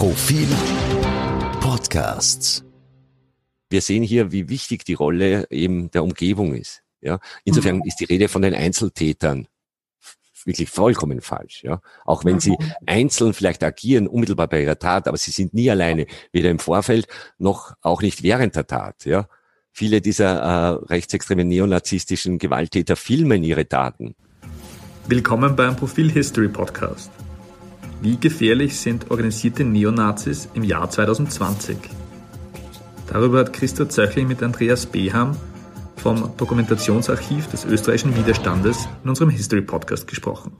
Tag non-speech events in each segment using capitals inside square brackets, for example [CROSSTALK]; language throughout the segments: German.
Profil Podcasts. Wir sehen hier, wie wichtig die Rolle eben der Umgebung ist. Ja, insofern mhm. ist die Rede von den Einzeltätern wirklich vollkommen falsch. Ja, auch wenn sie mhm. einzeln vielleicht agieren, unmittelbar bei ihrer Tat, aber sie sind nie alleine, weder im Vorfeld noch auch nicht während der Tat. Ja, viele dieser äh, rechtsextremen neonazistischen Gewalttäter filmen ihre Taten. Willkommen beim Profil History Podcast. Wie gefährlich sind organisierte Neonazis im Jahr 2020? Darüber hat Christa Zöchling mit Andreas Beham vom Dokumentationsarchiv des österreichischen Widerstandes in unserem History Podcast gesprochen.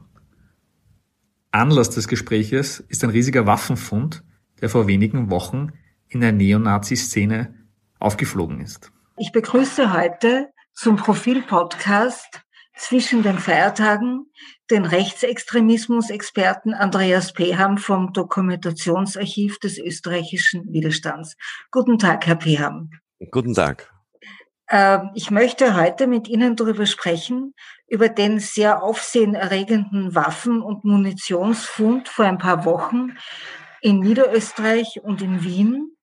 Anlass des Gespräches ist ein riesiger Waffenfund, der vor wenigen Wochen in der Neonazi-Szene aufgeflogen ist. Ich begrüße heute zum Profil-Podcast zwischen den Feiertagen den Rechtsextremismus-Experten Andreas Peham vom Dokumentationsarchiv des österreichischen Widerstands. Guten Tag, Herr Peham. Guten Tag. Ähm, ich möchte heute mit Ihnen darüber sprechen, über den sehr aufsehenerregenden Waffen- und Munitionsfund vor ein paar Wochen in Niederösterreich und in Wien.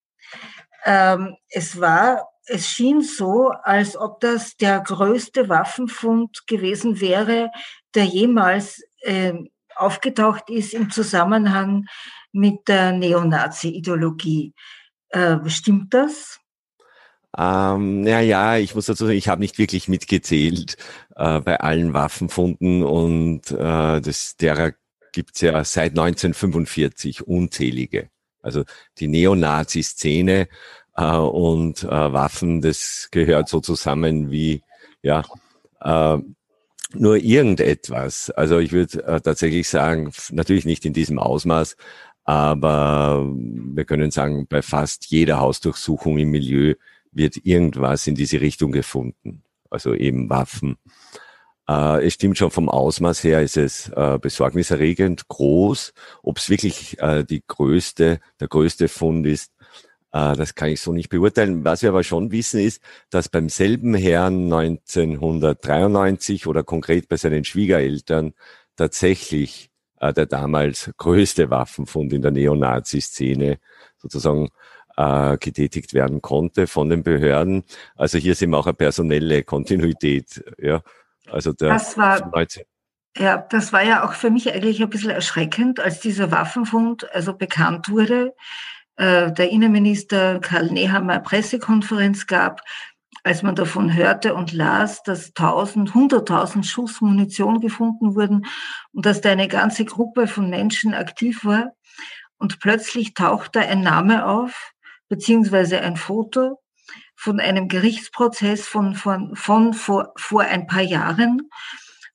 Ähm, es war es schien so, als ob das der größte Waffenfund gewesen wäre, der jemals äh, aufgetaucht ist im Zusammenhang mit der Neonazi-Ideologie. Äh, stimmt das? Ähm, ja, ja, ich muss dazu sagen, ich habe nicht wirklich mitgezählt äh, bei allen Waffenfunden und äh, das, derer gibt's ja seit 1945 unzählige. Also die Neonazi-Szene äh, und äh, Waffen, das gehört so zusammen wie, ja, äh, nur irgendetwas. Also ich würde äh, tatsächlich sagen, natürlich nicht in diesem Ausmaß, aber wir können sagen, bei fast jeder Hausdurchsuchung im Milieu wird irgendwas in diese Richtung gefunden. Also eben Waffen. Äh, es stimmt schon vom Ausmaß her ist es äh, besorgniserregend groß. Ob es wirklich äh, die größte, der größte Fund ist, das kann ich so nicht beurteilen. Was wir aber schon wissen ist, dass beim selben Herrn 1993 oder konkret bei seinen Schwiegereltern tatsächlich äh, der damals größte Waffenfund in der Neonazi-Szene sozusagen äh, getätigt werden konnte von den Behörden. Also hier sind wir auch eine personelle Kontinuität. Ja, also der das war, ja, das war ja auch für mich eigentlich ein bisschen erschreckend, als dieser Waffenfund also bekannt wurde äh, der Innenminister Karl Nehammer Pressekonferenz gab, als man davon hörte und las, dass 1000, 100.000 Schuss Munition gefunden wurden und dass da eine ganze Gruppe von Menschen aktiv war. Und plötzlich taucht da ein Name auf, beziehungsweise ein Foto von einem Gerichtsprozess von, von, von vor, vor ein paar Jahren.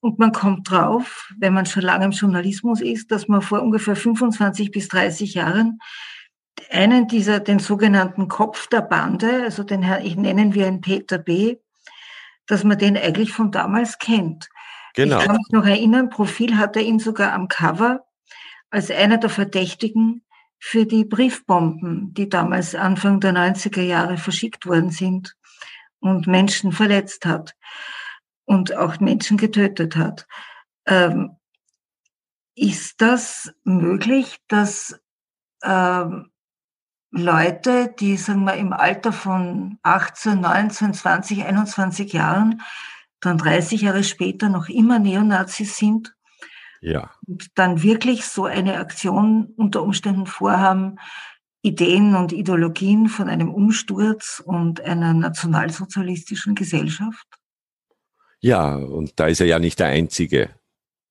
Und man kommt drauf, wenn man schon lange im Journalismus ist, dass man vor ungefähr 25 bis 30 Jahren einen dieser, den sogenannten Kopf der Bande, also den ich nennen wir einen Peter B., dass man den eigentlich von damals kennt. Genau. Ich kann mich noch erinnern, Profil hat er ihn sogar am Cover als einer der Verdächtigen für die Briefbomben, die damals Anfang der 90er Jahre verschickt worden sind und Menschen verletzt hat und auch Menschen getötet hat. Ähm, ist das möglich, dass ähm, Leute, die, sagen wir, im Alter von 18, 19, 20, 21 Jahren, dann 30 Jahre später noch immer Neonazis sind. Ja. Und dann wirklich so eine Aktion unter Umständen vorhaben, Ideen und Ideologien von einem Umsturz und einer nationalsozialistischen Gesellschaft? Ja, und da ist er ja nicht der Einzige.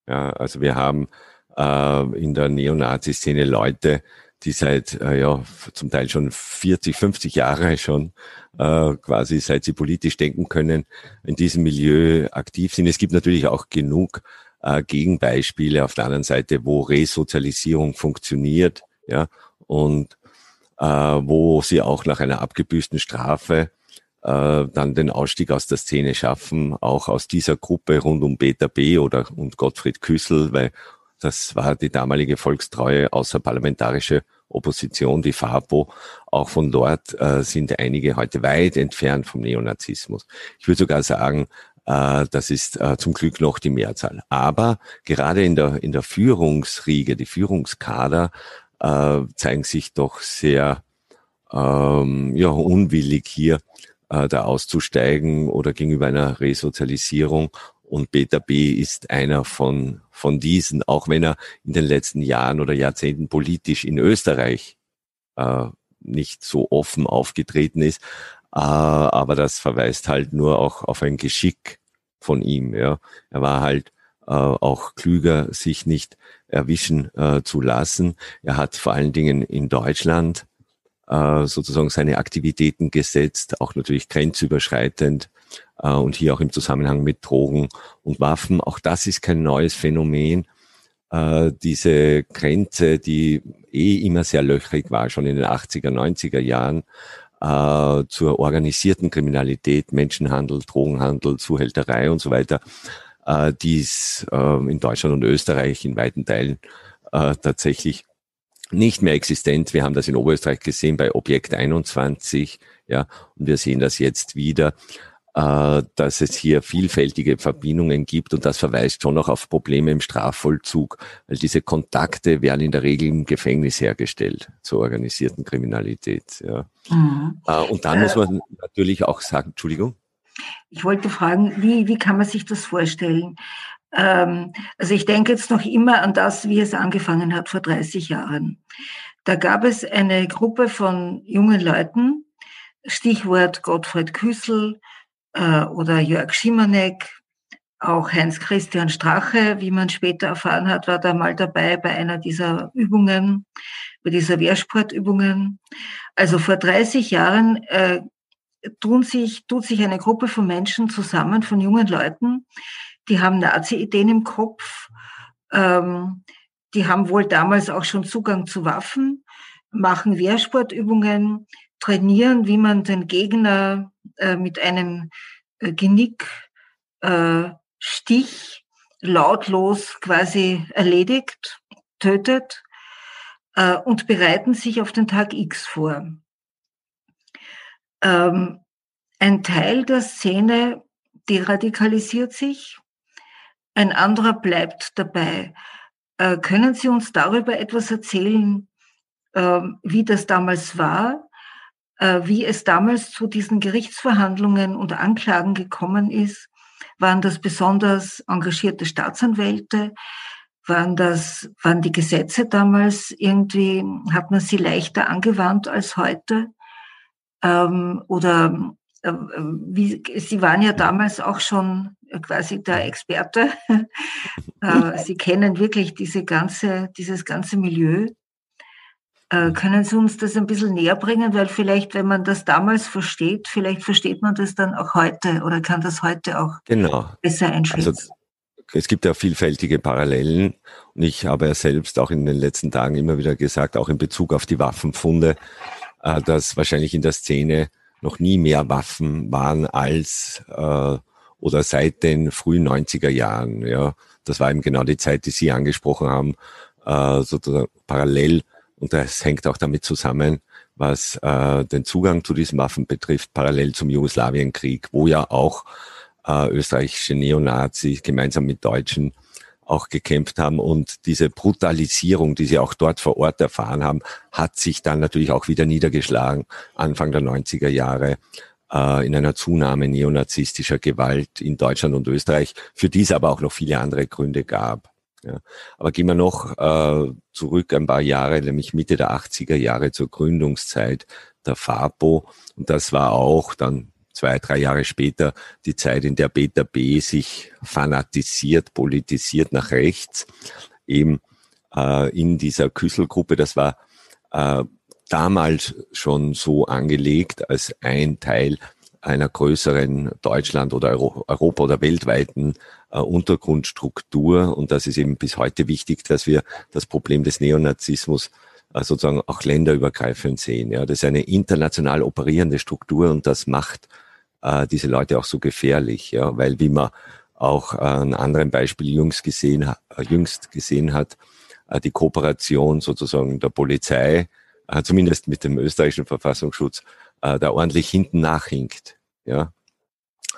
Ja, also wir haben äh, in der Neonazi-Szene Leute, die seit äh, ja zum Teil schon 40, 50 Jahre schon äh, quasi seit sie politisch denken können in diesem Milieu aktiv sind. Es gibt natürlich auch genug äh, Gegenbeispiele auf der anderen Seite, wo Resozialisierung funktioniert, ja und äh, wo sie auch nach einer abgebüßten Strafe äh, dann den Ausstieg aus der Szene schaffen, auch aus dieser Gruppe rund um Peter B. oder und Gottfried Küssel, weil das war die damalige volkstreue außerparlamentarische Opposition, die FAPO. Auch von dort äh, sind einige heute weit entfernt vom Neonazismus. Ich würde sogar sagen, äh, das ist äh, zum Glück noch die Mehrzahl. Aber gerade in der, in der Führungsriege, die Führungskader, äh, zeigen sich doch sehr ähm, ja, unwillig hier äh, da auszusteigen oder gegenüber einer Resozialisierung. Und Peter B. ist einer von, von diesen, auch wenn er in den letzten Jahren oder Jahrzehnten politisch in Österreich äh, nicht so offen aufgetreten ist. Äh, aber das verweist halt nur auch auf ein Geschick von ihm. Ja. Er war halt äh, auch klüger, sich nicht erwischen äh, zu lassen. Er hat vor allen Dingen in Deutschland äh, sozusagen seine Aktivitäten gesetzt, auch natürlich grenzüberschreitend äh, und hier auch im Zusammenhang mit Drogen und Waffen. Auch das ist kein neues Phänomen. Äh, diese Grenze, die eh immer sehr löchrig war, schon in den 80er, 90er Jahren, äh, zur organisierten Kriminalität, Menschenhandel, Drogenhandel, Zuhälterei und so weiter, äh, die ist äh, in Deutschland und Österreich in weiten Teilen äh, tatsächlich nicht mehr existent. Wir haben das in Oberösterreich gesehen bei Objekt 21, ja, und wir sehen das jetzt wieder äh, dass es hier vielfältige Verbindungen gibt und das verweist schon noch auf Probleme im Strafvollzug, weil diese Kontakte werden in der Regel im Gefängnis hergestellt zur organisierten Kriminalität. Ja. Mhm. Äh, und dann muss man natürlich auch sagen, Entschuldigung. Ich wollte fragen, wie, wie kann man sich das vorstellen? Ähm, also ich denke jetzt noch immer an das, wie es angefangen hat vor 30 Jahren. Da gab es eine Gruppe von jungen Leuten, Stichwort Gottfried Küssel, äh, oder Jörg Schimanek, auch Heinz-Christian Strache, wie man später erfahren hat, war da mal dabei bei einer dieser Übungen, bei dieser Wehrsportübungen. Also vor 30 Jahren äh, tun sich, tut sich eine Gruppe von Menschen zusammen, von jungen Leuten, die haben Nazi-Ideen im Kopf, ähm, die haben wohl damals auch schon Zugang zu Waffen, machen Wehrsportübungen, trainieren, wie man den Gegner äh, mit einem äh, Genickstich äh, lautlos quasi erledigt, tötet äh, und bereiten sich auf den Tag X vor. Ähm, ein Teil der Szene deradikalisiert sich, ein anderer bleibt dabei. Äh, können Sie uns darüber etwas erzählen, äh, wie das damals war? Äh, wie es damals zu diesen Gerichtsverhandlungen und Anklagen gekommen ist. Waren das besonders engagierte Staatsanwälte? Waren das, waren die Gesetze damals irgendwie, hat man sie leichter angewandt als heute? Ähm, oder äh, wie, Sie waren ja damals auch schon quasi der Experte. [LAUGHS] äh, sie kennen wirklich diese ganze, dieses ganze Milieu. Äh, können Sie uns das ein bisschen näher bringen? Weil vielleicht, wenn man das damals versteht, vielleicht versteht man das dann auch heute oder kann das heute auch genau. besser einschätzen. Also, es gibt ja vielfältige Parallelen und ich habe ja selbst auch in den letzten Tagen immer wieder gesagt, auch in Bezug auf die Waffenfunde, äh, dass wahrscheinlich in der Szene noch nie mehr Waffen waren als äh, oder seit den frühen 90er Jahren. Ja, das war eben genau die Zeit, die Sie angesprochen haben, äh, sozusagen parallel und das hängt auch damit zusammen, was äh, den Zugang zu diesen Waffen betrifft, parallel zum Jugoslawienkrieg, wo ja auch äh, österreichische Neonazis gemeinsam mit Deutschen auch gekämpft haben. Und diese Brutalisierung, die sie auch dort vor Ort erfahren haben, hat sich dann natürlich auch wieder niedergeschlagen, Anfang der 90er Jahre äh, in einer Zunahme neonazistischer Gewalt in Deutschland und Österreich, für die es aber auch noch viele andere Gründe gab. Ja. Aber gehen wir noch äh, zurück ein paar Jahre, nämlich Mitte der 80er Jahre zur Gründungszeit der FAPO. Und das war auch dann zwei, drei Jahre später die Zeit, in der Peter B. sich fanatisiert, politisiert nach rechts, eben äh, in dieser Küsselgruppe. Das war äh, damals schon so angelegt als ein Teil einer größeren Deutschland oder Europa oder weltweiten äh, Untergrundstruktur. Und das ist eben bis heute wichtig, dass wir das Problem des Neonazismus äh, sozusagen auch länderübergreifend sehen. Ja, das ist eine international operierende Struktur und das macht äh, diese Leute auch so gefährlich, ja, weil wie man auch äh, an anderen Beispiel jüngst gesehen, äh, jüngst gesehen hat, äh, die Kooperation sozusagen der Polizei, äh, zumindest mit dem österreichischen Verfassungsschutz, äh, da ordentlich hinten nachhinkt. Ja,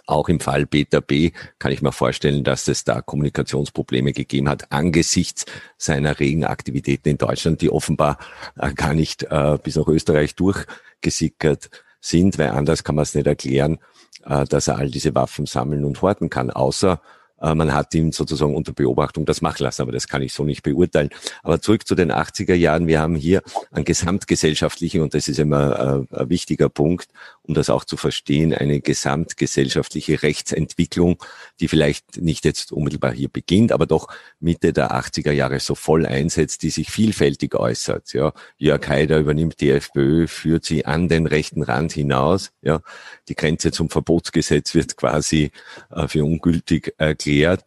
Auch im Fall Beta B kann ich mir vorstellen, dass es da Kommunikationsprobleme gegeben hat angesichts seiner regen Aktivitäten in Deutschland, die offenbar äh, gar nicht äh, bis nach Österreich durchgesickert sind, weil anders kann man es nicht erklären, äh, dass er all diese Waffen sammeln und horten kann, außer äh, man hat ihn sozusagen unter Beobachtung das machen lassen, aber das kann ich so nicht beurteilen. Aber zurück zu den 80er Jahren. Wir haben hier einen gesamtgesellschaftlichen, und das ist immer äh, ein wichtiger Punkt, um das auch zu verstehen, eine gesamtgesellschaftliche Rechtsentwicklung, die vielleicht nicht jetzt unmittelbar hier beginnt, aber doch Mitte der 80er Jahre so voll einsetzt, die sich vielfältig äußert. Ja, Jörg Haider übernimmt die FPÖ, führt sie an den rechten Rand hinaus. Ja, die Grenze zum Verbotsgesetz wird quasi äh, für ungültig erklärt.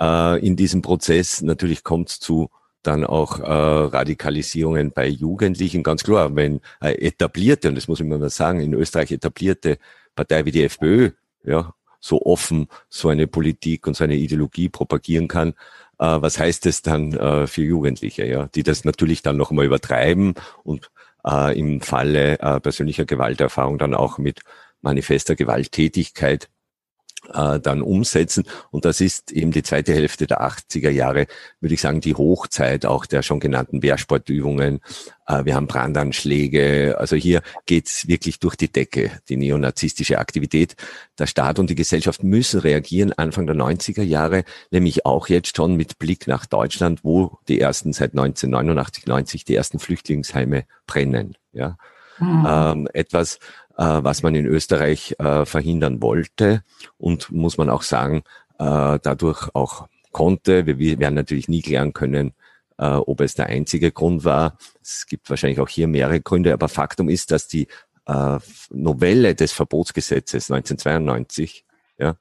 Äh, in diesem Prozess natürlich kommt es zu dann auch äh, Radikalisierungen bei Jugendlichen. Ganz klar, wenn äh, etablierte, und das muss ich mal sagen, in Österreich etablierte Partei wie die FPÖ, ja, so offen so eine Politik und so eine Ideologie propagieren kann, äh, was heißt es dann äh, für Jugendliche, ja, die das natürlich dann noch einmal übertreiben und äh, im Falle äh, persönlicher Gewalterfahrung dann auch mit manifester Gewalttätigkeit äh, dann umsetzen. Und das ist eben die zweite Hälfte der 80er Jahre, würde ich sagen, die Hochzeit auch der schon genannten Wehrsportübungen. Äh, wir haben Brandanschläge. Also hier geht's wirklich durch die Decke, die neonazistische Aktivität. Der Staat und die Gesellschaft müssen reagieren Anfang der 90er Jahre, nämlich auch jetzt schon mit Blick nach Deutschland, wo die ersten seit 1989, 90 die ersten Flüchtlingsheime brennen. Ja. Mhm. Ähm, etwas, äh, was man in Österreich äh, verhindern wollte und muss man auch sagen, äh, dadurch auch konnte. Wir werden natürlich nie klären können, ob es der einzige Grund war. Es gibt wahrscheinlich auch hier mehrere Gründe, aber Faktum ist, dass die Novelle des Verbotsgesetzes 1992 ja,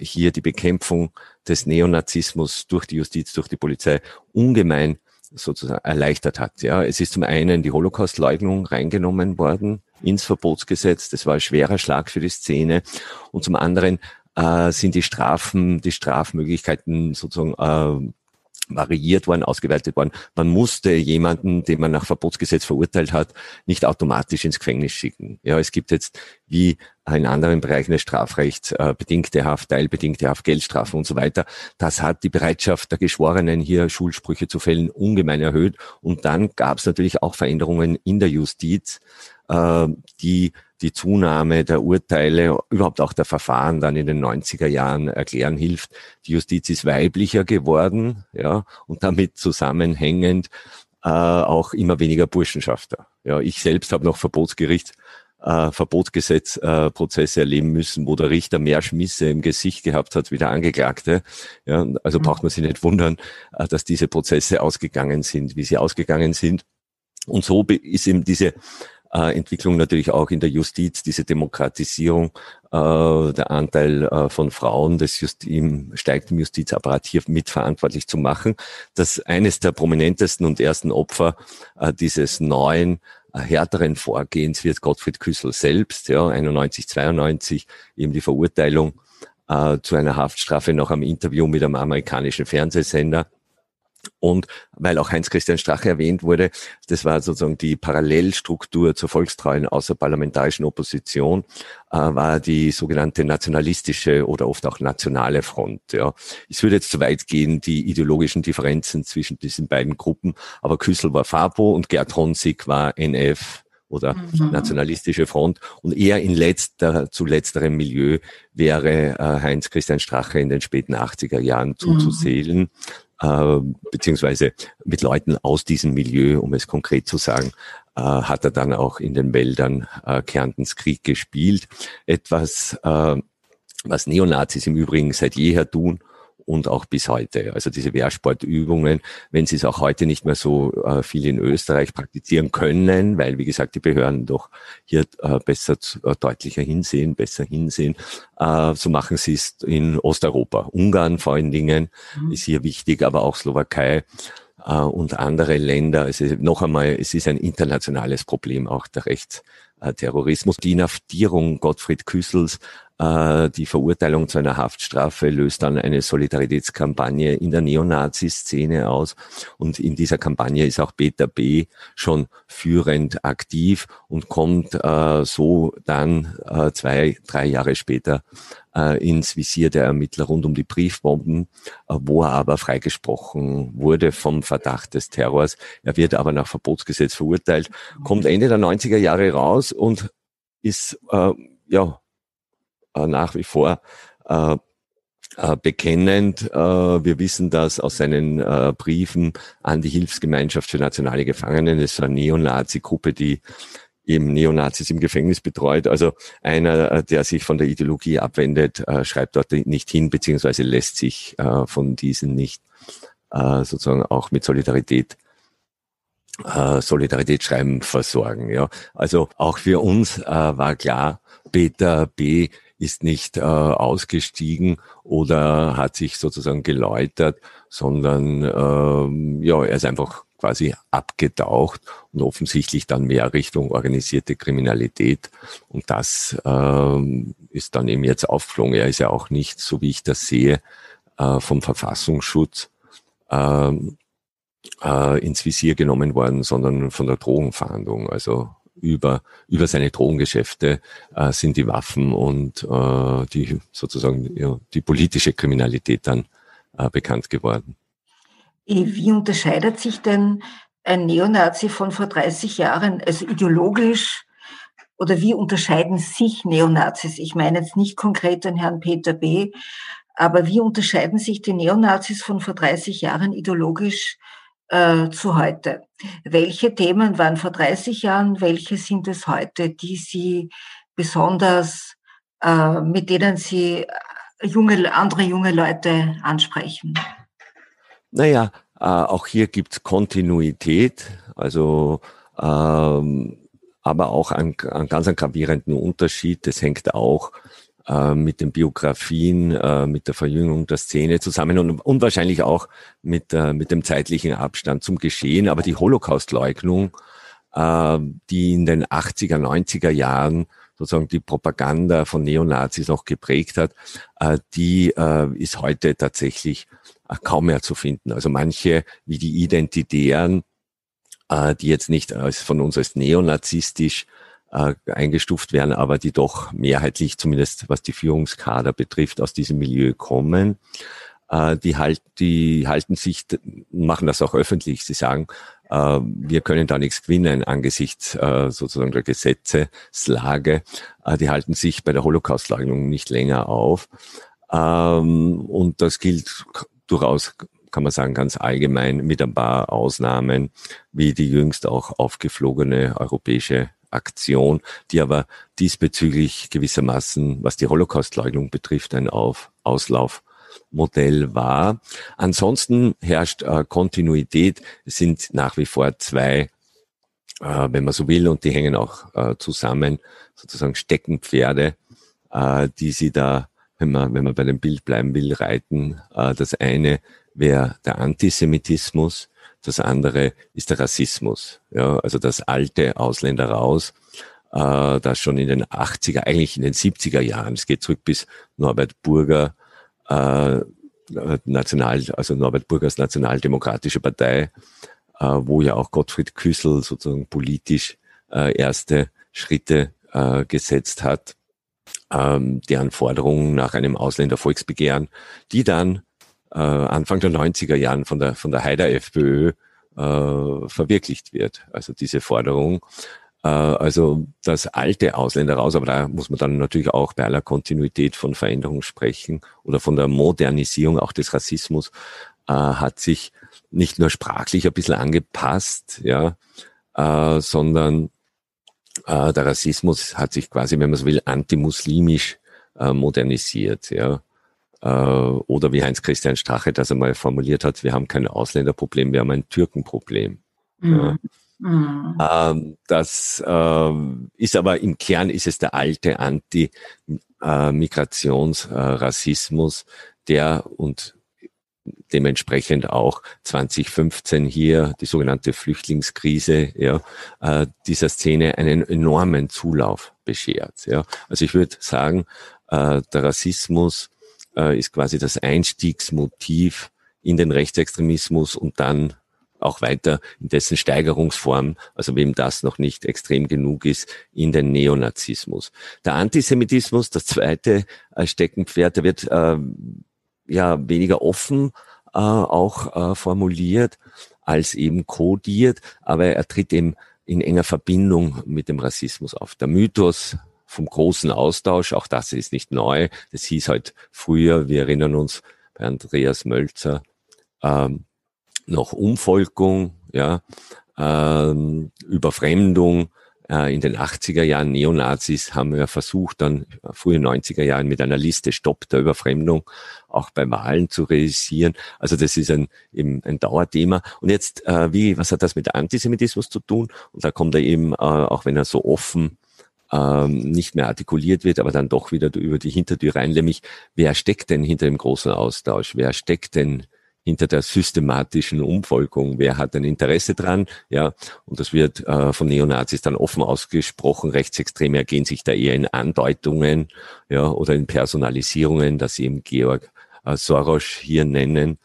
hier die Bekämpfung des Neonazismus durch die Justiz, durch die Polizei ungemein sozusagen erleichtert hat. Ja, es ist zum einen die Holocaust-Leugnung reingenommen worden ins Verbotsgesetz. Das war ein schwerer Schlag für die Szene. Und zum anderen äh, sind die Strafen, die Strafmöglichkeiten sozusagen äh, variiert worden, ausgeweitet worden. Man musste jemanden, den man nach Verbotsgesetz verurteilt hat, nicht automatisch ins Gefängnis schicken. Ja, es gibt jetzt wie in anderen Bereichen des Strafrechts äh, bedingte Haft, teilbedingte Haft, Geldstrafen und so weiter. Das hat die Bereitschaft der Geschworenen hier Schulsprüche zu fällen ungemein erhöht. Und dann gab es natürlich auch Veränderungen in der Justiz, die die Zunahme der Urteile, überhaupt auch der Verfahren dann in den 90er Jahren erklären hilft. Die Justiz ist weiblicher geworden, ja, und damit zusammenhängend äh, auch immer weniger Burschenschafter. Ja, ich selbst habe noch Verbotsgericht äh, Verbotsgesetzprozesse äh, erleben müssen, wo der Richter mehr Schmisse im Gesicht gehabt hat wie der Angeklagte. Ja, also mhm. braucht man sich nicht wundern, äh, dass diese Prozesse ausgegangen sind, wie sie ausgegangen sind. Und so ist eben diese äh, Entwicklung natürlich auch in der Justiz, diese Demokratisierung, äh, der Anteil äh, von Frauen des Just im, steigt im Justizapparat hier mitverantwortlich zu machen. Das eines der prominentesten und ersten Opfer äh, dieses neuen härteren Vorgehens wird Gottfried Küssel selbst, ja, 91, 92, eben die Verurteilung äh, zu einer Haftstrafe nach einem Interview mit einem amerikanischen Fernsehsender und weil auch Heinz-Christian Strache erwähnt wurde, das war sozusagen die Parallelstruktur zur volkstreuen außerparlamentarischen Opposition, äh, war die sogenannte nationalistische oder oft auch nationale Front. Ja. Es würde jetzt zu weit gehen, die ideologischen Differenzen zwischen diesen beiden Gruppen, aber Küssel war FAPO und Gerd Honsig war NF oder mhm. nationalistische Front. Und eher in letzter, zu letzterem Milieu wäre äh, Heinz-Christian Strache in den späten 80er Jahren zuzusehen. Mhm äh, beziehungsweise mit Leuten aus diesem Milieu, um es konkret zu sagen, äh, hat er dann auch in den Wäldern äh, Kärntens Krieg gespielt. Etwas, äh, was Neonazis im Übrigen seit jeher tun und auch bis heute. Also diese Wehrsportübungen, wenn sie es auch heute nicht mehr so äh, viel in Österreich praktizieren können, weil wie gesagt die Behörden doch hier äh, besser äh, deutlicher hinsehen, besser hinsehen, äh, so machen sie es in Osteuropa. Ungarn vor allen Dingen mhm. ist hier wichtig, aber auch Slowakei äh, und andere Länder. Also noch einmal, es ist ein internationales Problem, auch der Rechtsterrorismus. Die Inhaftierung Gottfried Küssels die Verurteilung zu einer Haftstrafe löst dann eine Solidaritätskampagne in der Neonazi-Szene aus. Und in dieser Kampagne ist auch Peter B. schon führend aktiv und kommt äh, so dann äh, zwei, drei Jahre später äh, ins Visier der Ermittler rund um die Briefbomben, äh, wo er aber freigesprochen wurde vom Verdacht des Terrors. Er wird aber nach Verbotsgesetz verurteilt, kommt Ende der 90er Jahre raus und ist äh, ja äh, nach wie vor äh, äh, bekennend. Äh, wir wissen das aus seinen äh, Briefen an die Hilfsgemeinschaft für nationale Gefangene. Das ist eine Neonazi-Gruppe, die eben Neonazis im Gefängnis betreut. Also einer, äh, der sich von der Ideologie abwendet, äh, schreibt dort nicht hin, beziehungsweise lässt sich äh, von diesen nicht äh, sozusagen auch mit Solidarität äh, Solidaritätsschreiben versorgen. Ja. Also auch für uns äh, war klar, Peter B ist nicht äh, ausgestiegen oder hat sich sozusagen geläutert, sondern ähm, ja, er ist einfach quasi abgetaucht und offensichtlich dann mehr Richtung organisierte Kriminalität. Und das ähm, ist dann eben jetzt aufgeflogen. Er ist ja auch nicht, so wie ich das sehe, äh, vom Verfassungsschutz ähm, äh, ins Visier genommen worden, sondern von der Drogenfahndung. Also über, über seine Drogengeschäfte äh, sind die Waffen und äh, die sozusagen ja, die politische Kriminalität dann äh, bekannt geworden. Wie unterscheidet sich denn ein Neonazi von vor 30 Jahren, also ideologisch, oder wie unterscheiden sich Neonazis? Ich meine jetzt nicht konkret den Herrn Peter B., aber wie unterscheiden sich die Neonazis von vor 30 Jahren ideologisch äh, zu heute. Welche Themen waren vor 30 Jahren, welche sind es heute, die Sie besonders, äh, mit denen Sie junge, andere junge Leute ansprechen? Naja, äh, auch hier gibt es Kontinuität, also ähm, aber auch einen, einen ganz einen gravierenden Unterschied. Das hängt auch äh, mit den Biografien, äh, mit der Verjüngung der Szene zusammen und, und wahrscheinlich auch mit, äh, mit dem zeitlichen Abstand zum Geschehen. Aber die Holocaust-Leugnung, die in den 80er, 90er Jahren sozusagen die Propaganda von Neonazis noch geprägt hat, die ist heute tatsächlich kaum mehr zu finden. Also manche, wie die Identitären, die jetzt nicht von uns als neonazistisch äh, eingestuft werden, aber die doch mehrheitlich, zumindest was die Führungskader betrifft, aus diesem Milieu kommen. Äh, die, halt, die halten sich, machen das auch öffentlich. Sie sagen, äh, wir können da nichts gewinnen angesichts äh, sozusagen der Gesetzeslage. Äh, die halten sich bei der Holocaustleugnung nicht länger auf. Ähm, und das gilt durchaus kann man sagen, ganz allgemein mit ein paar Ausnahmen, wie die jüngst auch aufgeflogene europäische Aktion, die aber diesbezüglich gewissermaßen, was die Holocaustleugnung betrifft, ein Auf Auslaufmodell war. Ansonsten herrscht äh, Kontinuität. Es sind nach wie vor zwei, äh, wenn man so will, und die hängen auch äh, zusammen, sozusagen Steckenpferde, äh, die sie da, wenn man, wenn man bei dem Bild bleiben will, reiten. Äh, das eine wäre der Antisemitismus, das andere ist der Rassismus. Ja, also das alte Ausländer raus, äh, das schon in den 80er, eigentlich in den 70er Jahren, es geht zurück bis Norbert Burger, äh, National, also Norbert Burgers Nationaldemokratische Partei, äh, wo ja auch Gottfried Küssel sozusagen politisch äh, erste Schritte äh, gesetzt hat, ähm, deren Forderungen nach einem Ausländervolksbegehren, die dann äh, Anfang der 90er Jahren von der, von der Haider FPÖ äh, verwirklicht wird. Also diese Forderung. Äh, also das alte Ausländer raus, aber da muss man dann natürlich auch bei aller Kontinuität von Veränderung sprechen oder von der Modernisierung auch des Rassismus äh, hat sich nicht nur sprachlich ein bisschen angepasst, ja, äh, sondern äh, der Rassismus hat sich quasi, wenn man so will, antimuslimisch äh, modernisiert, ja. Äh, oder wie Heinz-Christian Strache das einmal formuliert hat, wir haben kein Ausländerproblem, wir haben ein Türkenproblem. Mhm. Ja. Mhm. Ähm, das ähm, ist aber im Kern ist es der alte Anti-Migrationsrassismus, der und dementsprechend auch 2015 hier die sogenannte Flüchtlingskrise ja, äh, dieser Szene einen enormen Zulauf beschert. Ja. Also ich würde sagen, äh, der Rassismus äh, ist quasi das Einstiegsmotiv in den Rechtsextremismus und dann auch weiter in dessen Steigerungsform, also wem das noch nicht extrem genug ist, in den Neonazismus. Der Antisemitismus, das zweite äh, Steckenpferd, der wird äh, ja weniger offen äh, auch äh, formuliert als eben kodiert, aber er tritt eben in enger Verbindung mit dem Rassismus auf. Der Mythos vom großen Austausch, auch das ist nicht neu, das hieß halt früher, wir erinnern uns bei Andreas Mölzer, ähm, noch Umvolkung, ja, ähm, Überfremdung. Äh, in den 80er Jahren Neonazis haben ja versucht, dann frühe 90er Jahren mit einer Liste Stopp der Überfremdung auch bei Wahlen zu realisieren. Also das ist ein, eben ein Dauerthema. Und jetzt, äh, wie, was hat das mit Antisemitismus zu tun? Und da kommt er eben, äh, auch wenn er so offen ähm, nicht mehr artikuliert wird, aber dann doch wieder über die Hintertür rein, nämlich wer steckt denn hinter dem großen Austausch? Wer steckt denn hinter der systematischen Umvolkung. Wer hat ein Interesse dran? Ja, und das wird äh, von Neonazis dann offen ausgesprochen. Rechtsextreme ergehen sich da eher in Andeutungen, ja, oder in Personalisierungen, dass sie eben Georg äh, Soros hier nennen.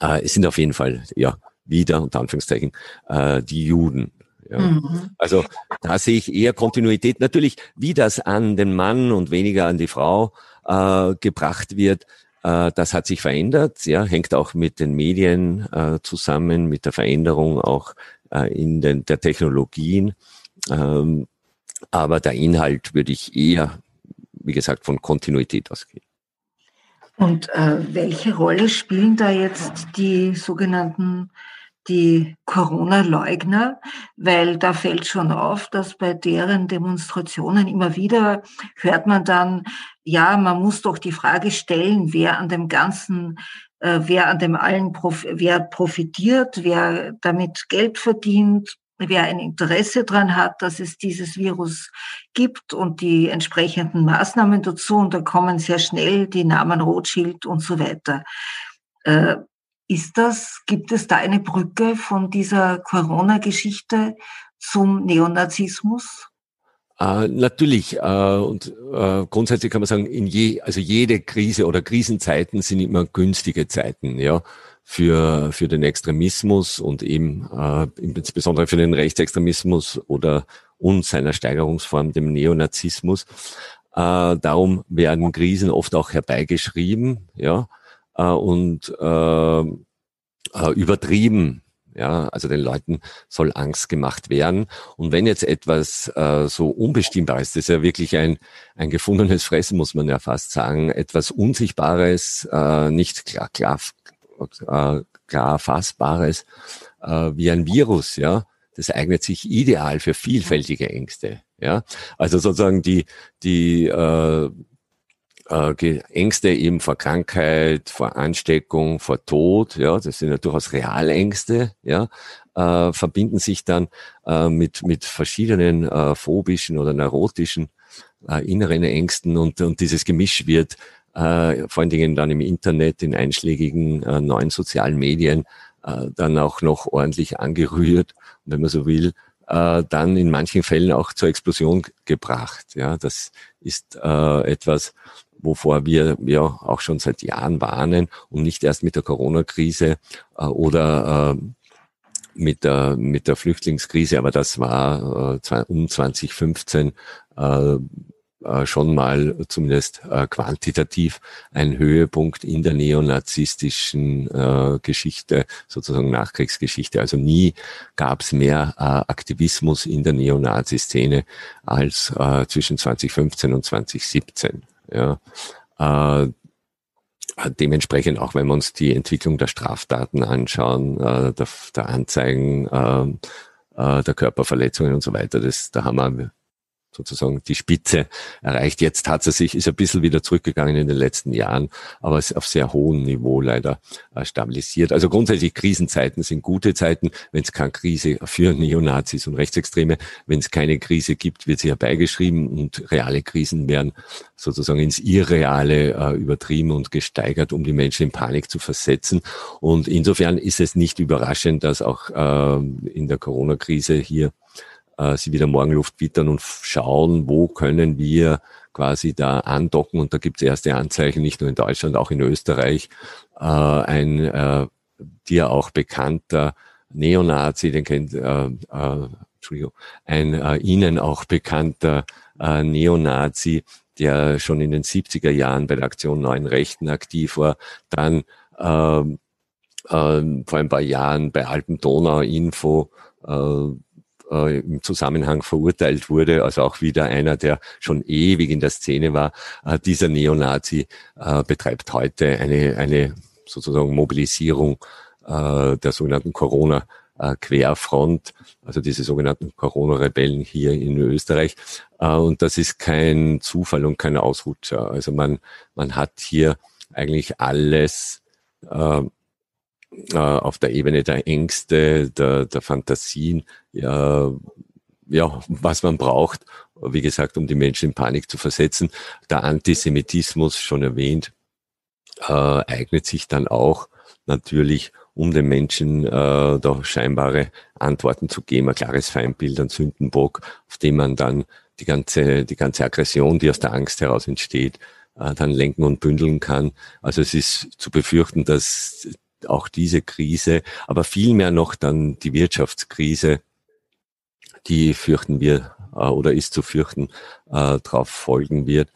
Äh, es sind auf jeden Fall, ja, wieder, unter Anführungszeichen, äh, die Juden. Ja. Mhm. Also da sehe ich eher Kontinuität. Natürlich, wie das an den Mann und weniger an die Frau äh, gebracht wird, äh, das hat sich verändert, ja, hängt auch mit den Medien äh, zusammen, mit der Veränderung auch äh, in den, der Technologien. Ähm, aber der Inhalt würde ich eher, wie gesagt, von Kontinuität ausgehen. Und äh, welche Rolle spielen da jetzt die sogenannten die Corona-Leugner, weil da fällt schon auf, dass bei deren Demonstrationen immer wieder hört man dann, ja, man muss doch die Frage stellen, wer an dem Ganzen, äh, wer an dem allen, wer profitiert, wer damit Geld verdient, wer ein Interesse daran hat, dass es dieses Virus gibt und die entsprechenden Maßnahmen dazu. Und da kommen sehr schnell die Namen Rothschild und so weiter. Ist das, gibt es da eine Brücke von dieser Corona-Geschichte zum Neonazismus? Äh, natürlich äh, und äh, grundsätzlich kann man sagen, in je, also jede Krise oder Krisenzeiten sind immer günstige Zeiten, ja, für für den Extremismus und eben äh, insbesondere für den Rechtsextremismus oder und seiner Steigerungsform dem Neonazismus. Äh, darum werden Krisen oft auch herbeigeschrieben, ja, äh, und äh, äh, übertrieben. Ja, also den Leuten soll Angst gemacht werden. Und wenn jetzt etwas äh, so unbestimmbar ist, das ist ja wirklich ein, ein gefundenes Fressen, muss man ja fast sagen, etwas Unsichtbares, äh, nicht klar, klar, äh, klar fassbares, äh, wie ein Virus, ja, das eignet sich ideal für vielfältige Ängste. Ja, also sozusagen die, die äh, äh, Ängste eben vor Krankheit, vor Ansteckung, vor Tod, ja, das sind ja durchaus Realängste, ja, äh, verbinden sich dann äh, mit, mit verschiedenen äh, phobischen oder neurotischen äh, inneren Ängsten und, und dieses Gemisch wird äh, vor allen Dingen dann im Internet, in einschlägigen äh, neuen sozialen Medien äh, dann auch noch ordentlich angerührt, wenn man so will, äh, dann in manchen Fällen auch zur Explosion gebracht. Ja, das ist äh, etwas, wovor wir ja auch schon seit Jahren warnen und nicht erst mit der Corona-Krise äh, oder äh, mit der, mit der Flüchtlingskrise, aber das war äh, um 2015 äh, äh, schon mal zumindest äh, quantitativ ein Höhepunkt in der neonazistischen äh, Geschichte, sozusagen Nachkriegsgeschichte. Also nie gab es mehr äh, Aktivismus in der Neonazi-Szene als äh, zwischen 2015 und 2017. Ja. Äh, dementsprechend auch, wenn wir uns die Entwicklung der Straftaten anschauen, äh, der, Anzeigen, äh, äh, der Körperverletzungen und so weiter, das, da haben wir sozusagen die Spitze erreicht. Jetzt hat sie sich, ist ein bisschen wieder zurückgegangen in den letzten Jahren, aber ist auf sehr hohem Niveau leider äh, stabilisiert. Also grundsätzlich Krisenzeiten sind gute Zeiten, wenn es keine Krise für Neonazis und Rechtsextreme, wenn es keine Krise gibt, wird sie herbeigeschrieben und reale Krisen werden sozusagen ins Irreale äh, übertrieben und gesteigert, um die Menschen in Panik zu versetzen. Und insofern ist es nicht überraschend, dass auch äh, in der Corona-Krise hier äh, sie wieder Morgenluft wittern und schauen, wo können wir quasi da andocken. Und da gibt es erste Anzeichen, nicht nur in Deutschland, auch in Österreich. Äh, ein äh, dir auch bekannter Neonazi, den kennt, äh, äh, Entschuldigung, ein äh, Ihnen auch bekannter äh, Neonazi, der schon in den 70er Jahren bei der Aktion Neuen Rechten aktiv war, dann ähm, äh, vor ein paar Jahren bei Alpen-Donau Info äh, äh, im Zusammenhang verurteilt wurde, also auch wieder einer, der schon ewig in der Szene war. Äh, dieser Neonazi äh, betreibt heute eine, eine sozusagen Mobilisierung äh, der sogenannten Corona Querfront, also diese sogenannten Corona-Rebellen hier in Österreich. Äh, und das ist kein Zufall und kein Ausrutscher. Also man, man hat hier eigentlich alles äh, äh, auf der Ebene der Ängste, der, der Fantasien, ja, ja, was man braucht, wie gesagt, um die Menschen in Panik zu versetzen. Der Antisemitismus, schon erwähnt, äh, eignet sich dann auch natürlich, um den Menschen äh, da scheinbare Antworten zu geben, ein klares Feindbild, ein Sündenbock, auf dem man dann die ganze, die ganze Aggression, die aus der Angst heraus entsteht, äh, dann lenken und bündeln kann. Also es ist zu befürchten, dass auch diese Krise, aber vielmehr noch dann die Wirtschaftskrise, die fürchten wir äh, oder ist zu fürchten, äh, darauf folgen wird,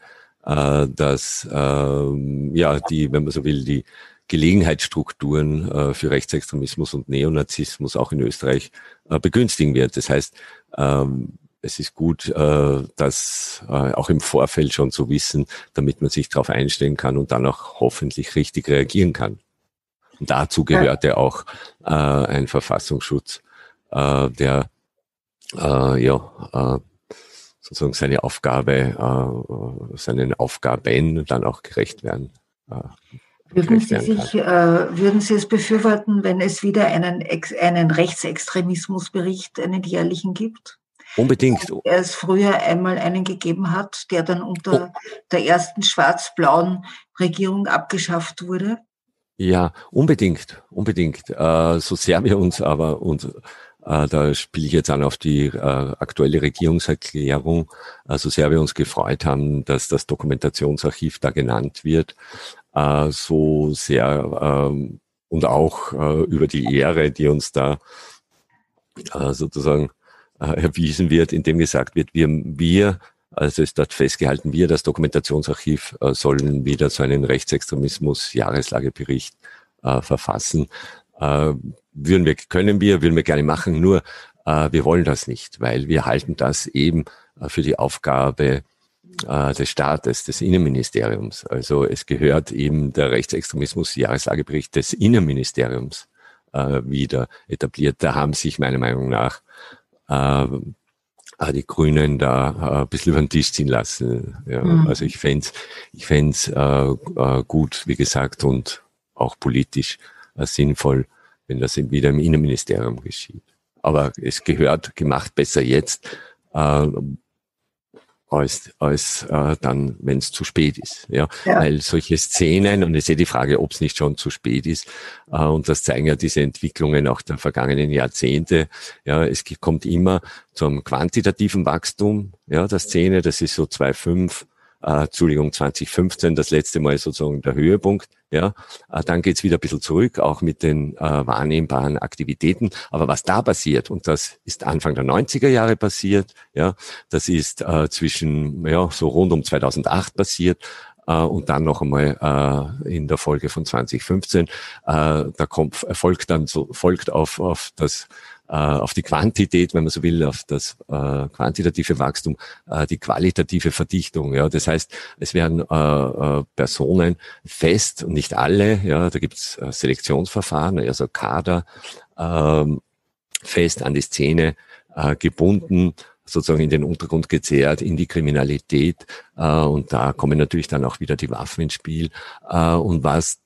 äh, dass äh, ja die, wenn man so will, die Gelegenheitsstrukturen äh, für Rechtsextremismus und Neonazismus auch in Österreich äh, begünstigen wird. Das heißt, ähm, es ist gut, äh, das äh, auch im Vorfeld schon zu wissen, damit man sich darauf einstellen kann und dann auch hoffentlich richtig reagieren kann. Und dazu gehört ja auch äh, ein Verfassungsschutz, äh, der äh, ja äh, sozusagen seine Aufgabe, äh, seinen Aufgaben dann auch gerecht werden. Äh, würden Sie, sich, äh, würden Sie es befürworten, wenn es wieder einen, einen Rechtsextremismusbericht, einen jährlichen gibt? Unbedingt. Er es früher einmal einen gegeben hat, der dann unter oh. der ersten schwarz-blauen Regierung abgeschafft wurde. Ja, unbedingt, unbedingt. Äh, so sehr wir uns aber, und äh, da spiele ich jetzt an auf die äh, aktuelle Regierungserklärung, so sehr wir uns gefreut haben, dass das Dokumentationsarchiv da genannt wird, so sehr ähm, und auch über die Ehre, die uns da sozusagen erwiesen wird, indem gesagt wird, wir, wir also ist dort festgehalten, wir, das Dokumentationsarchiv, äh, sollen wieder so einen Rechtsextremismus-Jahreslagebericht äh, verfassen. Äh, würden wir, können wir, würden wir gerne machen, nur äh, wir wollen das nicht, weil wir halten das eben äh, für die Aufgabe äh, des Staates, des Innenministeriums. Also es gehört eben der Rechtsextremismus-Jahreslagebericht des Innenministeriums wieder etabliert. Da haben sich meiner Meinung nach die Grünen da äh, ein bisschen über den Tisch ziehen lassen. Ja, mhm. Also ich fände ich fänd's, äh, äh, gut, wie gesagt, und auch politisch äh, sinnvoll, wenn das wieder im Innenministerium geschieht. Aber es gehört gemacht besser jetzt, äh, als, als äh, dann, wenn es zu spät ist. Ja? ja? Weil solche Szenen, und ich sehe die Frage, ob es nicht schon zu spät ist, äh, und das zeigen ja diese Entwicklungen auch der vergangenen Jahrzehnte, ja, es kommt immer zum quantitativen Wachstum ja, der Szene, das ist so 2,5 äh, Entschuldigung, 2015 das letzte Mal sozusagen der Höhepunkt. Ja, äh, dann geht's wieder ein bisschen zurück, auch mit den äh, wahrnehmbaren Aktivitäten. Aber was da passiert, und das ist Anfang der 90er Jahre passiert, ja, das ist äh, zwischen, ja, so rund um 2008 passiert, und dann noch einmal äh, in der Folge von 2015. Äh, da kommt, erfolgt dann so, folgt auf, auf das äh, auf die Quantität, wenn man so will, auf das äh, quantitative Wachstum, äh, die qualitative Verdichtung. Ja, das heißt, es werden äh, äh, Personen fest nicht alle. Ja, da gibt es äh, Selektionsverfahren, also Kader äh, fest an die Szene äh, gebunden sozusagen in den Untergrund gezerrt, in die Kriminalität. Äh, und da kommen natürlich dann auch wieder die Waffen ins Spiel. Äh, und was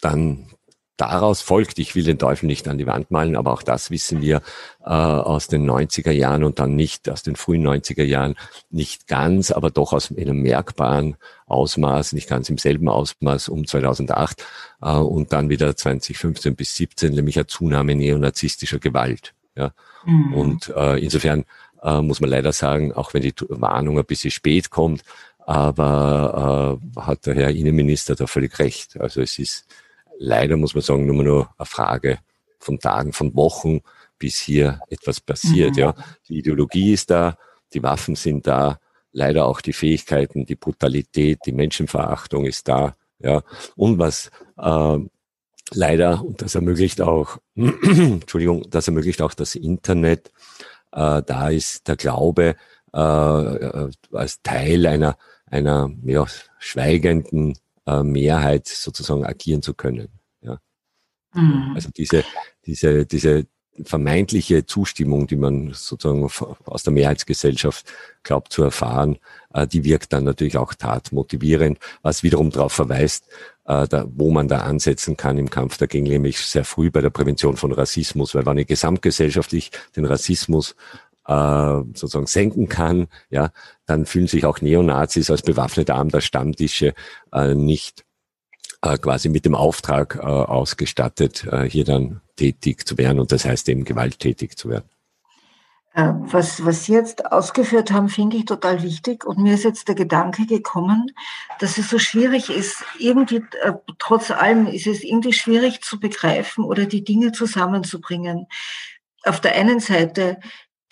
dann daraus folgt, ich will den Teufel nicht an die Wand malen, aber auch das wissen wir äh, aus den 90er Jahren und dann nicht aus den frühen 90er Jahren, nicht ganz, aber doch aus einem merkbaren Ausmaß, nicht ganz im selben Ausmaß um 2008 äh, und dann wieder 2015 bis 17, nämlich eine Zunahme neonazistischer Gewalt. Ja. Mhm. Und äh, insofern äh, muss man leider sagen, auch wenn die Warnung ein bisschen spät kommt, aber äh, hat der Herr Innenminister da völlig recht. Also es ist leider, muss man sagen, nur nur eine Frage von Tagen, von Wochen, bis hier etwas passiert. Mhm. Ja, die Ideologie ist da, die Waffen sind da, leider auch die Fähigkeiten, die Brutalität, die Menschenverachtung ist da. Ja, und was äh, leider und das ermöglicht auch, [CLEARS THROAT] Entschuldigung, das ermöglicht auch das Internet. Äh, da ist der Glaube äh, äh als Teil einer einer ja, schweigenden äh, Mehrheit sozusagen agieren zu können. Ja. Mhm. Also diese, diese, diese vermeintliche Zustimmung, die man sozusagen aus der Mehrheitsgesellschaft glaubt zu erfahren, äh, die wirkt dann natürlich auch tatmotivierend, was wiederum darauf verweist, äh, wo man da ansetzen kann im Kampf dagegen, nämlich sehr früh bei der Prävention von Rassismus, weil wenn ich gesamtgesellschaftlich den Rassismus äh, sozusagen senken kann, ja, dann fühlen sich auch Neonazis als bewaffnete Arm der Stammtische nicht quasi mit dem Auftrag ausgestattet, hier dann tätig zu werden und das heißt eben gewalttätig zu werden. Äh, was, was Sie jetzt ausgeführt haben, finde ich total wichtig. Und mir ist jetzt der Gedanke gekommen, dass es so schwierig ist, irgendwie, äh, trotz allem ist es irgendwie schwierig zu begreifen oder die Dinge zusammenzubringen. Auf der einen Seite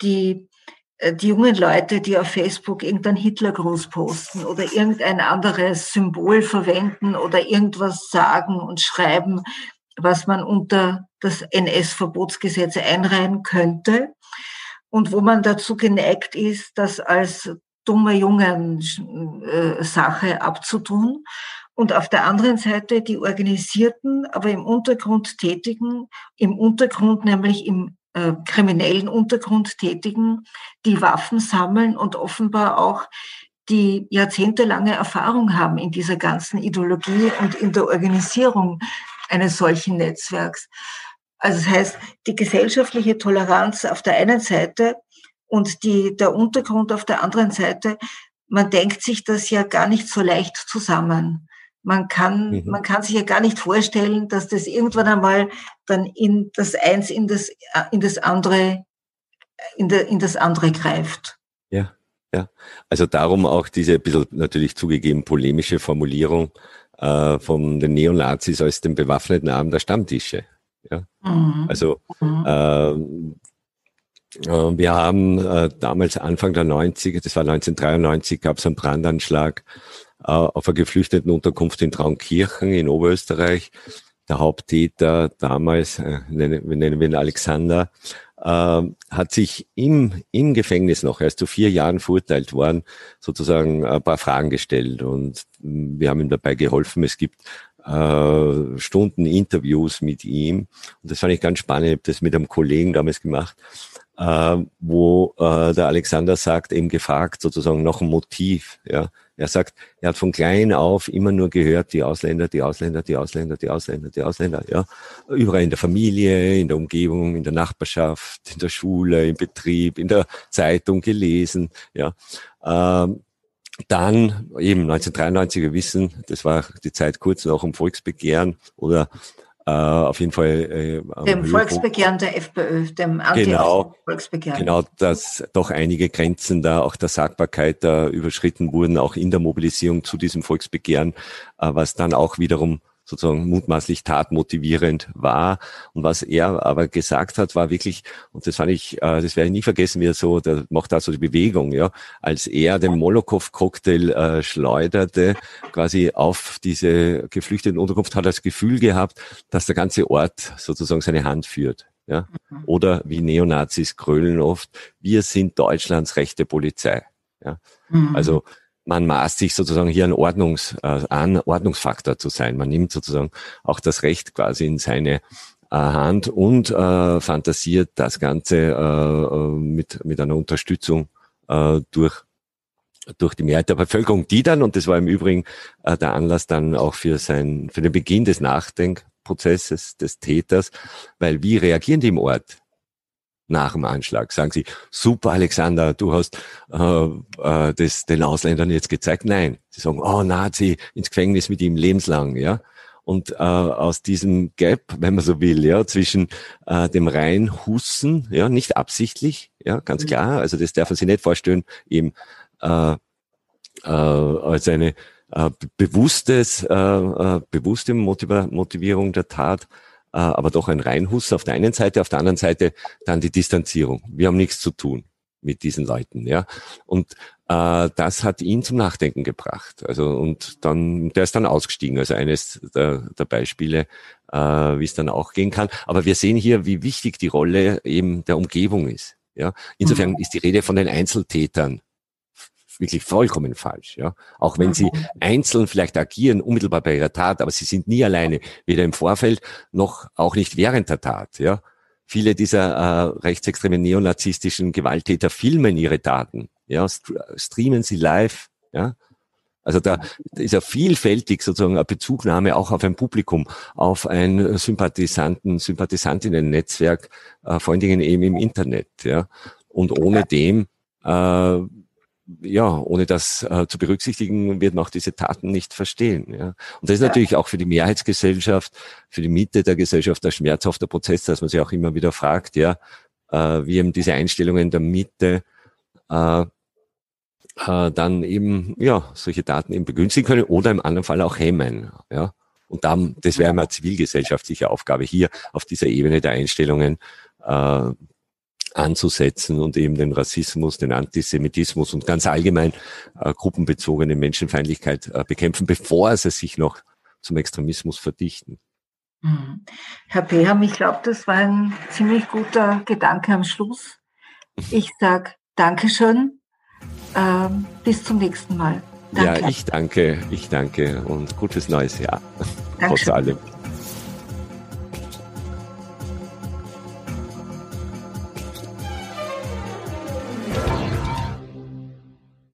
die, äh, die jungen Leute, die auf Facebook irgendeinen Hitlergruß posten oder irgendein anderes Symbol verwenden oder irgendwas sagen und schreiben, was man unter das NS-Verbotsgesetz einreihen könnte und wo man dazu geneigt ist, das als dumme Jungen äh, abzutun. Und auf der anderen Seite die organisierten, aber im Untergrund tätigen, im Untergrund nämlich im äh, kriminellen Untergrund tätigen, die Waffen sammeln und offenbar auch die jahrzehntelange Erfahrung haben in dieser ganzen Ideologie und in der Organisierung eines solchen Netzwerks. Also das heißt, die gesellschaftliche Toleranz auf der einen Seite und die, der Untergrund auf der anderen Seite, man denkt sich das ja gar nicht so leicht zusammen. Man kann, mhm. man kann sich ja gar nicht vorstellen, dass das irgendwann einmal dann in das eins in das, in das andere, in, der, in das andere greift. Ja, ja. Also darum auch diese bisschen natürlich zugegeben polemische Formulierung äh, von den Neonazis als den bewaffneten Arm der Stammtische. Ja. Mhm. Also mhm. Äh, äh, wir haben äh, damals Anfang der 90er, das war 1993, gab es einen Brandanschlag äh, auf einer Geflüchtetenunterkunft in Traunkirchen in Oberösterreich. Der Haupttäter damals, äh, nennen, nennen wir ihn Alexander, äh, hat sich im, im Gefängnis noch, er ist zu vier Jahren verurteilt worden, sozusagen ein paar Fragen gestellt und wir haben ihm dabei geholfen. Es gibt äh, Stunden Interviews mit ihm und das fand ich ganz spannend. Ich habe das mit einem Kollegen damals gemacht, äh, wo äh, der Alexander sagt, eben gefragt, sozusagen noch ein Motiv, ja, er sagt, er hat von klein auf immer nur gehört, die Ausländer, die Ausländer, die Ausländer, die Ausländer, die Ausländer, ja. Überall in der Familie, in der Umgebung, in der Nachbarschaft, in der Schule, im Betrieb, in der Zeitung gelesen, ja. Ähm, dann eben 1993, wir wissen, das war die Zeit kurz nach dem Volksbegehren oder äh, auf jeden Fall. Äh, dem Volksbegehren der FPÖ, dem Anti-Volksbegehren. Genau, genau, dass doch einige Grenzen da auch der Sagbarkeit da überschritten wurden, auch in der Mobilisierung zu diesem Volksbegehren, äh, was dann auch wiederum sozusagen mutmaßlich tatmotivierend war. Und was er aber gesagt hat, war wirklich, und das fand ich, äh, das werde ich nie vergessen, wie er so, der macht da so die Bewegung, ja, als er den Molokow-Cocktail äh, schleuderte, quasi auf diese geflüchteten Unterkunft, hat er das Gefühl gehabt, dass der ganze Ort sozusagen seine Hand führt. Ja? Mhm. Oder wie Neonazis grölen oft, wir sind Deutschlands rechte Polizei. Ja? Mhm. Also man maßt sich sozusagen hier ein Ordnungs, äh, an, Ordnungsfaktor zu sein. Man nimmt sozusagen auch das Recht quasi in seine äh, Hand und äh, fantasiert das Ganze äh, äh, mit, mit einer Unterstützung äh, durch durch die Mehrheit der Bevölkerung, die dann, und das war im Übrigen äh, der Anlass dann auch für sein, für den Beginn des Nachdenkprozesses des Täters, weil wie reagieren die im Ort? Nach dem Anschlag. Sagen Sie, super Alexander, du hast äh, äh, das den Ausländern jetzt gezeigt. Nein, sie sagen, oh Nazi, ins Gefängnis mit ihm lebenslang, ja. Und äh, aus diesem Gap, wenn man so will, ja, zwischen äh, dem rein Hussen, ja, nicht absichtlich, ja, ganz mhm. klar, also das darf man sich nicht vorstellen, eben äh, äh, als eine äh, bewusstes, äh, äh, bewusste Motiva Motivierung der Tat, aber doch ein Reinhuss auf der einen Seite, auf der anderen Seite dann die Distanzierung. Wir haben nichts zu tun mit diesen Leuten, ja. Und äh, das hat ihn zum Nachdenken gebracht. Also und dann, der ist dann ausgestiegen. Also eines der, der Beispiele, äh, wie es dann auch gehen kann. Aber wir sehen hier, wie wichtig die Rolle eben der Umgebung ist. Ja, insofern mhm. ist die Rede von den Einzeltätern wirklich vollkommen falsch. Ja, auch wenn sie einzeln vielleicht agieren, unmittelbar bei ihrer Tat, aber sie sind nie alleine, weder im Vorfeld noch auch nicht während der Tat. Ja, viele dieser äh, rechtsextremen neonazistischen Gewalttäter filmen ihre Taten, ja, streamen sie live. Ja, also da ist ja vielfältig sozusagen eine Bezugnahme auch auf ein Publikum, auf ein Sympathisanten, Sympathisantinnen-Netzwerk, äh, vor allen Dingen eben im Internet. Ja, und ohne dem äh, ja, ohne das äh, zu berücksichtigen, wird man auch diese Taten nicht verstehen. Ja. Und das ist natürlich auch für die Mehrheitsgesellschaft, für die Mitte der Gesellschaft ein schmerzhafter Prozess, dass man sich auch immer wieder fragt, ja, äh, wie eben diese Einstellungen der Mitte äh, äh, dann eben ja solche Daten eben begünstigen können oder im anderen Fall auch hemmen. Ja. Und dann, das wäre eine zivilgesellschaftliche Aufgabe hier auf dieser Ebene der Einstellungen äh, anzusetzen und eben den Rassismus, den Antisemitismus und ganz allgemein äh, gruppenbezogene Menschenfeindlichkeit äh, bekämpfen, bevor sie sich noch zum Extremismus verdichten. Mhm. Herr Beham, ich glaube, das war ein ziemlich guter Gedanke am Schluss. Ich sage Dankeschön. Ähm, bis zum nächsten Mal. Danke. Ja, ich danke, ich danke und gutes neues Jahr. Dankeschön. Trotz allem.